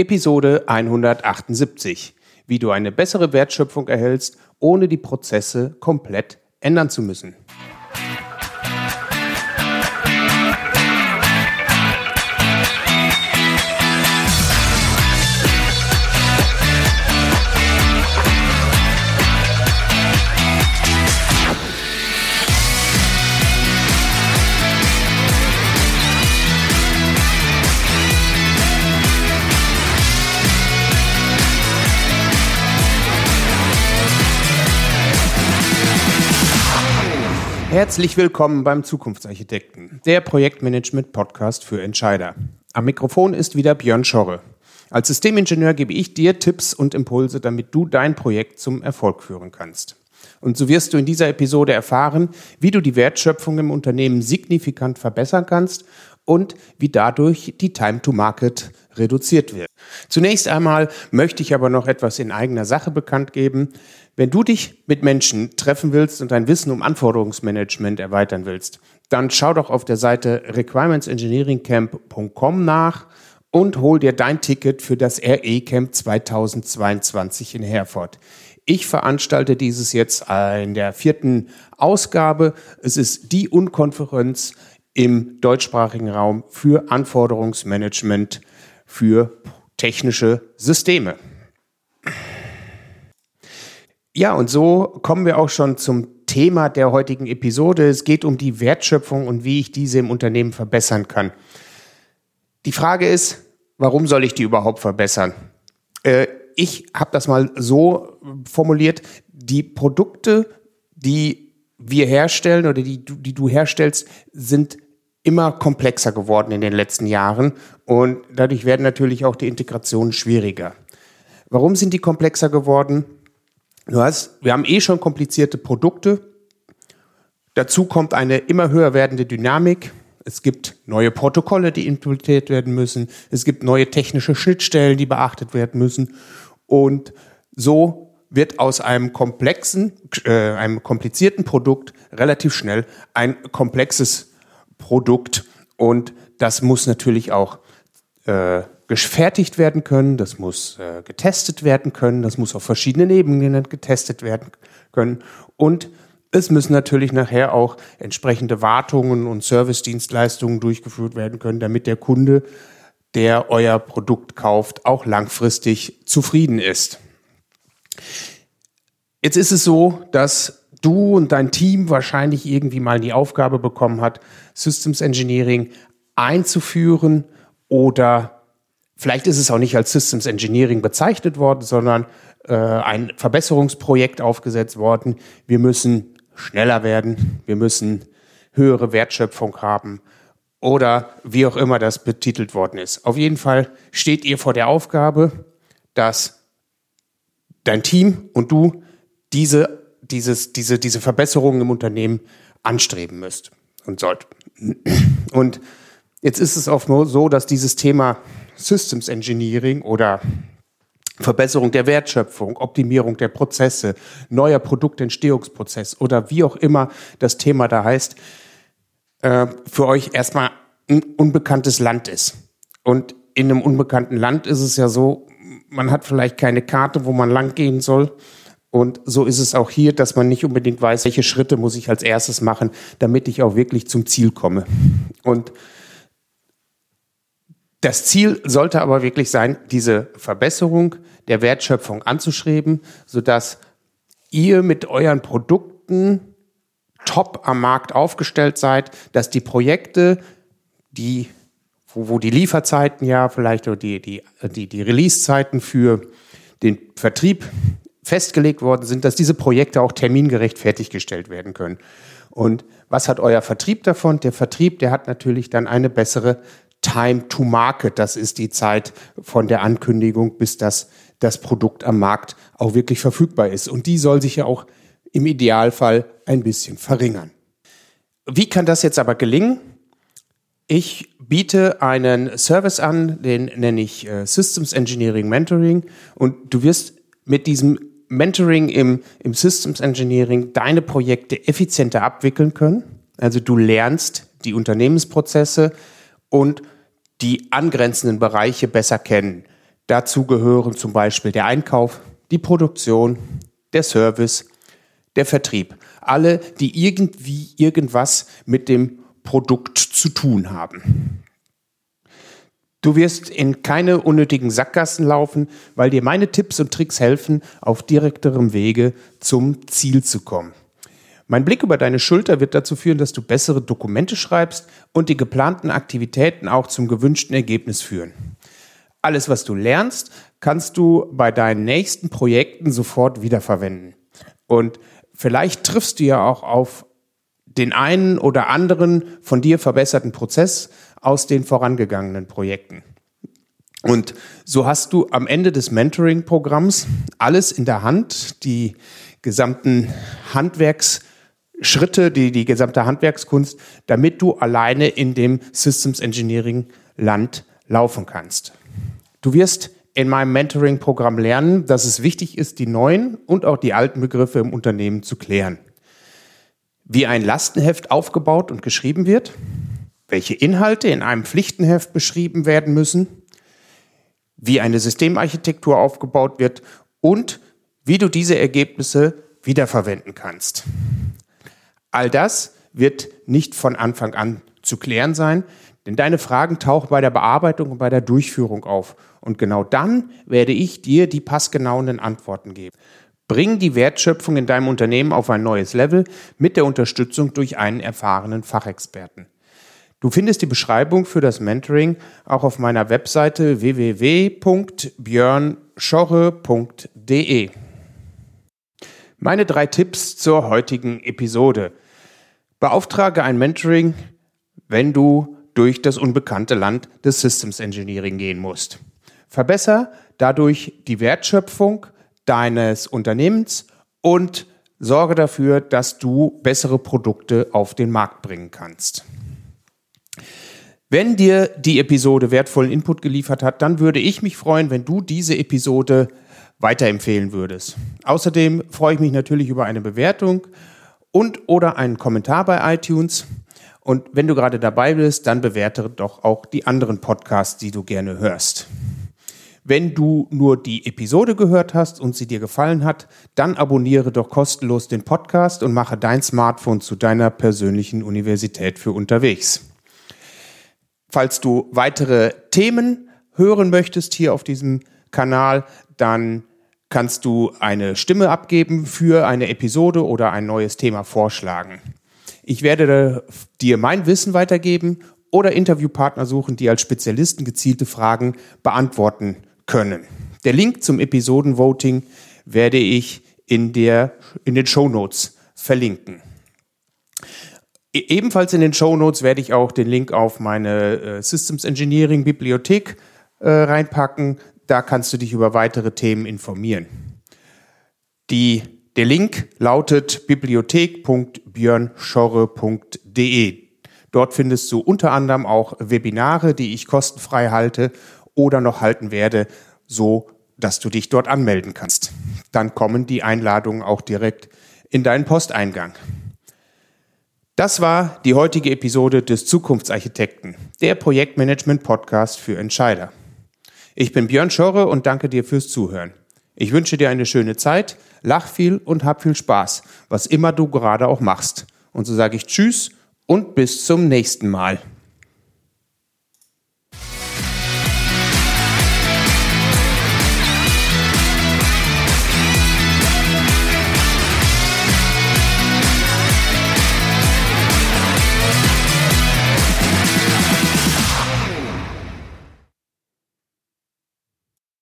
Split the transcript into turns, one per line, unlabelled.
Episode 178. Wie du eine bessere Wertschöpfung erhältst, ohne die Prozesse komplett ändern zu müssen. Herzlich willkommen beim Zukunftsarchitekten, der Projektmanagement-Podcast für Entscheider. Am Mikrofon ist wieder Björn Schorre. Als Systemingenieur gebe ich dir Tipps und Impulse, damit du dein Projekt zum Erfolg führen kannst. Und so wirst du in dieser Episode erfahren, wie du die Wertschöpfung im Unternehmen signifikant verbessern kannst und wie dadurch die Time to Market reduziert wird. Zunächst einmal möchte ich aber noch etwas in eigener Sache bekannt geben. Wenn du dich mit Menschen treffen willst und dein Wissen um Anforderungsmanagement erweitern willst, dann schau doch auf der Seite requirementsengineeringcamp.com nach und hol dir dein Ticket für das RE Camp 2022 in Herford. Ich veranstalte dieses jetzt in der vierten Ausgabe. Es ist die Unkonferenz im deutschsprachigen Raum für Anforderungsmanagement für technische Systeme. Ja, und so kommen wir auch schon zum Thema der heutigen Episode. Es geht um die Wertschöpfung und wie ich diese im Unternehmen verbessern kann. Die Frage ist, warum soll ich die überhaupt verbessern? Äh, ich habe das mal so formuliert, die Produkte, die wir herstellen oder die, die du herstellst, sind immer komplexer geworden in den letzten Jahren und dadurch werden natürlich auch die Integrationen schwieriger. Warum sind die komplexer geworden? Du hast, wir haben eh schon komplizierte Produkte. Dazu kommt eine immer höher werdende Dynamik. Es gibt neue Protokolle, die implementiert werden müssen. Es gibt neue technische Schnittstellen, die beachtet werden müssen. Und so wird aus einem komplexen, äh, einem komplizierten Produkt relativ schnell ein komplexes Produkt. Und das muss natürlich auch äh, gefertigt werden können, das muss äh, getestet werden können, das muss auf verschiedenen Ebenen getestet werden können und es müssen natürlich nachher auch entsprechende Wartungen und Servicedienstleistungen durchgeführt werden können, damit der Kunde, der euer Produkt kauft, auch langfristig zufrieden ist. Jetzt ist es so, dass du und dein Team wahrscheinlich irgendwie mal die Aufgabe bekommen hat, Systems Engineering einzuführen oder Vielleicht ist es auch nicht als Systems Engineering bezeichnet worden, sondern äh, ein Verbesserungsprojekt aufgesetzt worden. Wir müssen schneller werden, wir müssen höhere Wertschöpfung haben oder wie auch immer das betitelt worden ist. Auf jeden Fall steht ihr vor der Aufgabe, dass dein Team und du diese, dieses, diese, diese Verbesserungen im Unternehmen anstreben müsst und sollt. Und jetzt ist es oft so, dass dieses Thema Systems Engineering oder Verbesserung der Wertschöpfung, Optimierung der Prozesse, neuer Produktentstehungsprozess oder wie auch immer das Thema da heißt, äh, für euch erstmal ein unbekanntes Land ist. Und in einem unbekannten Land ist es ja so, man hat vielleicht keine Karte, wo man lang gehen soll. Und so ist es auch hier, dass man nicht unbedingt weiß, welche Schritte muss ich als erstes machen, damit ich auch wirklich zum Ziel komme. Und das Ziel sollte aber wirklich sein, diese Verbesserung der Wertschöpfung anzuschreiben, sodass ihr mit euren Produkten top am Markt aufgestellt seid, dass die Projekte, die, wo, wo die Lieferzeiten ja vielleicht oder die, die, die, die Releasezeiten für den Vertrieb festgelegt worden sind, dass diese Projekte auch termingerecht fertiggestellt werden können. Und was hat euer Vertrieb davon? Der Vertrieb, der hat natürlich dann eine bessere Time to Market. Das ist die Zeit von der Ankündigung, bis das, das Produkt am Markt auch wirklich verfügbar ist. Und die soll sich ja auch im Idealfall ein bisschen verringern. Wie kann das jetzt aber gelingen? Ich biete einen Service an, den nenne ich äh, Systems Engineering Mentoring. Und du wirst mit diesem Mentoring im, im Systems Engineering deine Projekte effizienter abwickeln können. Also du lernst die Unternehmensprozesse und die angrenzenden Bereiche besser kennen. Dazu gehören zum Beispiel der Einkauf, die Produktion, der Service, der Vertrieb. Alle, die irgendwie irgendwas mit dem Produkt zu tun haben. Du wirst in keine unnötigen Sackgassen laufen, weil dir meine Tipps und Tricks helfen, auf direkterem Wege zum Ziel zu kommen. Mein Blick über deine Schulter wird dazu führen, dass du bessere Dokumente schreibst und die geplanten Aktivitäten auch zum gewünschten Ergebnis führen. Alles, was du lernst, kannst du bei deinen nächsten Projekten sofort wiederverwenden. Und vielleicht triffst du ja auch auf den einen oder anderen von dir verbesserten Prozess aus den vorangegangenen Projekten. Und so hast du am Ende des Mentoring-Programms alles in der Hand, die gesamten Handwerksschritte, die, die gesamte Handwerkskunst, damit du alleine in dem Systems Engineering Land laufen kannst. Du wirst in meinem Mentoring-Programm lernen, dass es wichtig ist, die neuen und auch die alten Begriffe im Unternehmen zu klären. Wie ein Lastenheft aufgebaut und geschrieben wird, welche Inhalte in einem Pflichtenheft beschrieben werden müssen, wie eine Systemarchitektur aufgebaut wird und wie du diese Ergebnisse wiederverwenden kannst. All das wird nicht von Anfang an zu klären sein, denn deine Fragen tauchen bei der Bearbeitung und bei der Durchführung auf. Und genau dann werde ich dir die passgenauen Antworten geben. Bring die Wertschöpfung in deinem Unternehmen auf ein neues Level mit der Unterstützung durch einen erfahrenen Fachexperten. Du findest die Beschreibung für das Mentoring auch auf meiner Webseite www.björnschorre.de. Meine drei Tipps zur heutigen Episode. Beauftrage ein Mentoring, wenn du durch das unbekannte Land des Systems Engineering gehen musst. Verbesser dadurch die Wertschöpfung deines Unternehmens und sorge dafür, dass du bessere Produkte auf den Markt bringen kannst. Wenn dir die Episode wertvollen Input geliefert hat, dann würde ich mich freuen, wenn du diese Episode weiterempfehlen würdest. Außerdem freue ich mich natürlich über eine Bewertung und oder einen Kommentar bei iTunes. Und wenn du gerade dabei bist, dann bewerte doch auch die anderen Podcasts, die du gerne hörst. Wenn du nur die Episode gehört hast und sie dir gefallen hat, dann abonniere doch kostenlos den Podcast und mache dein Smartphone zu deiner persönlichen Universität für unterwegs. Falls du weitere Themen hören möchtest hier auf diesem Kanal, dann kannst du eine Stimme abgeben für eine Episode oder ein neues Thema vorschlagen. Ich werde dir mein Wissen weitergeben oder Interviewpartner suchen, die als Spezialisten gezielte Fragen beantworten können. Der Link zum Episodenvoting werde ich in, der, in den Show Notes verlinken. E-, ebenfalls in den Show Notes werde ich auch den Link auf meine äh, Systems Engineering Bibliothek äh, reinpacken. Da kannst du dich über weitere Themen informieren. Die der Link lautet bibliothek.björnschorre.de. Dort findest du unter anderem auch Webinare, die ich kostenfrei halte oder noch halten werde, so dass du dich dort anmelden kannst. Dann kommen die Einladungen auch direkt in deinen Posteingang. Das war die heutige Episode des Zukunftsarchitekten, der Projektmanagement Podcast für Entscheider. Ich bin Björn Schorre und danke dir fürs Zuhören. Ich wünsche dir eine schöne Zeit, lach viel und hab viel Spaß, was immer du gerade auch machst. Und so sage ich Tschüss und bis zum nächsten Mal.